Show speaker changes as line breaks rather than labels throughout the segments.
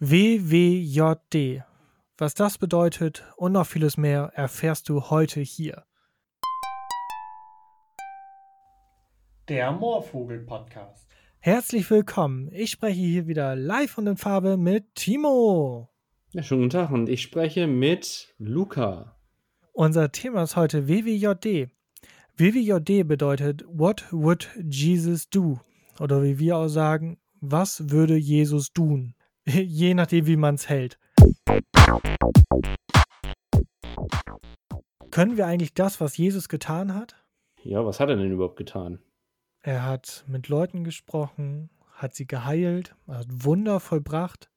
WWJD. Was das bedeutet und noch vieles mehr erfährst du heute hier.
Der Moorvogel-Podcast.
Herzlich willkommen. Ich spreche hier wieder live und in Farbe mit Timo.
Ja, schönen guten Tag und ich spreche mit Luca.
Unser Thema ist heute WWJD. WWJD bedeutet What would Jesus do? Oder wie wir auch sagen, was würde Jesus tun? Je nachdem, wie man es hält. Können wir eigentlich das, was Jesus getan hat?
Ja, was hat er denn überhaupt getan?
Er hat mit Leuten gesprochen, hat sie geheilt, hat Wunder vollbracht.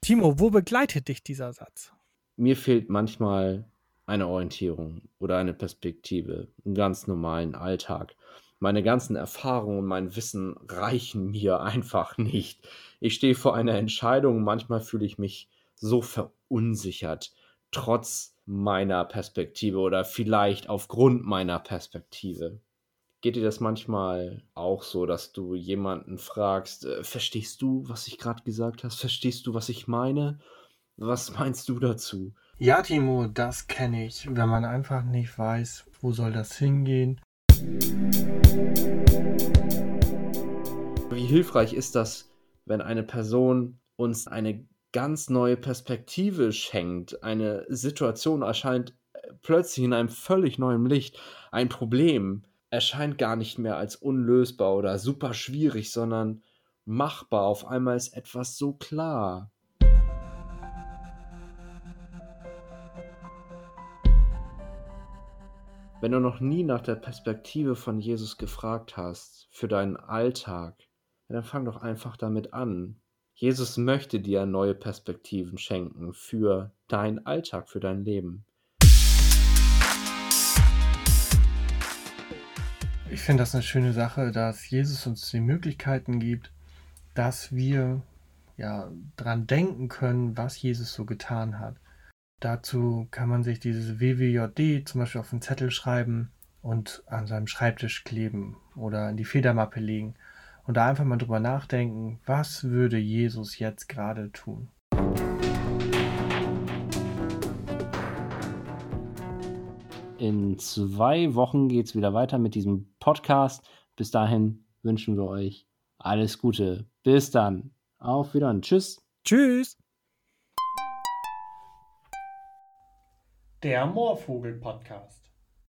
Timo, wo begleitet dich dieser Satz?
Mir fehlt manchmal eine Orientierung oder eine Perspektive im ganz normalen Alltag. Meine ganzen Erfahrungen und mein Wissen reichen mir einfach nicht. Ich stehe vor einer Entscheidung manchmal fühle ich mich so verunsichert, trotz meiner Perspektive oder vielleicht aufgrund meiner Perspektive. Geht dir das manchmal auch so, dass du jemanden fragst, äh, verstehst du, was ich gerade gesagt habe? Verstehst du, was ich meine? Was meinst du dazu?
Ja, Timo, das kenne ich, wenn man einfach nicht weiß, wo soll das hingehen.
Wie hilfreich ist das, wenn eine Person uns eine ganz neue Perspektive schenkt. Eine Situation erscheint äh, plötzlich in einem völlig neuen Licht. Ein Problem erscheint gar nicht mehr als unlösbar oder super schwierig, sondern machbar. Auf einmal ist etwas so klar. Wenn du noch nie nach der Perspektive von Jesus gefragt hast für deinen Alltag, dann fang doch einfach damit an. Jesus möchte dir neue Perspektiven schenken für deinen Alltag, für dein Leben.
Ich finde das eine schöne Sache, dass Jesus uns die Möglichkeiten gibt, dass wir ja dran denken können, was Jesus so getan hat. Dazu kann man sich dieses WWJD zum Beispiel auf einen Zettel schreiben und an seinem Schreibtisch kleben oder in die Federmappe legen und da einfach mal drüber nachdenken, was würde Jesus jetzt gerade tun?
In zwei Wochen geht es wieder weiter mit diesem Podcast. Bis dahin wünschen wir euch alles Gute. Bis dann. Auf Wiedersehen. Tschüss.
Tschüss.
Der Moorvogel Podcast.